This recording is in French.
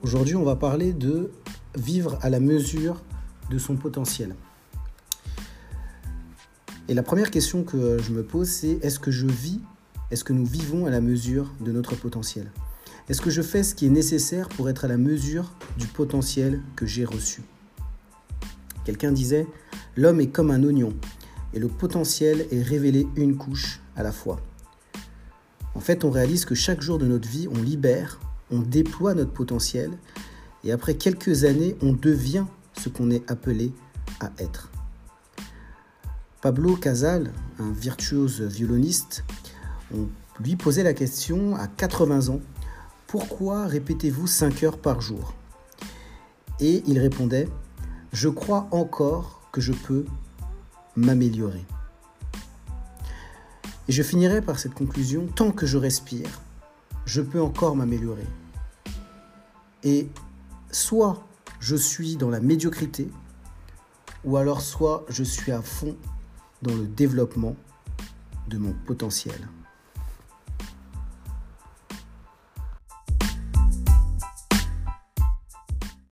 Aujourd'hui, on va parler de vivre à la mesure de son potentiel. Et la première question que je me pose, c'est est-ce que je vis, est-ce que nous vivons à la mesure de notre potentiel? Est-ce que je fais ce qui est nécessaire pour être à la mesure du potentiel que j'ai reçu? Quelqu'un disait, l'homme est comme un oignon, et le potentiel est révélé une couche à la fois. En fait, on réalise que chaque jour de notre vie, on libère, on déploie notre potentiel, et après quelques années, on devient ce qu'on est appelé à être. Pablo Casal, un virtuose violoniste, on lui posait la question à 80 ans, pourquoi répétez-vous 5 heures par jour? Et il répondait, je crois encore que je peux m'améliorer. Et je finirai par cette conclusion, tant que je respire, je peux encore m'améliorer. Et soit je suis dans la médiocrité, ou alors soit je suis à fond dans le développement de mon potentiel.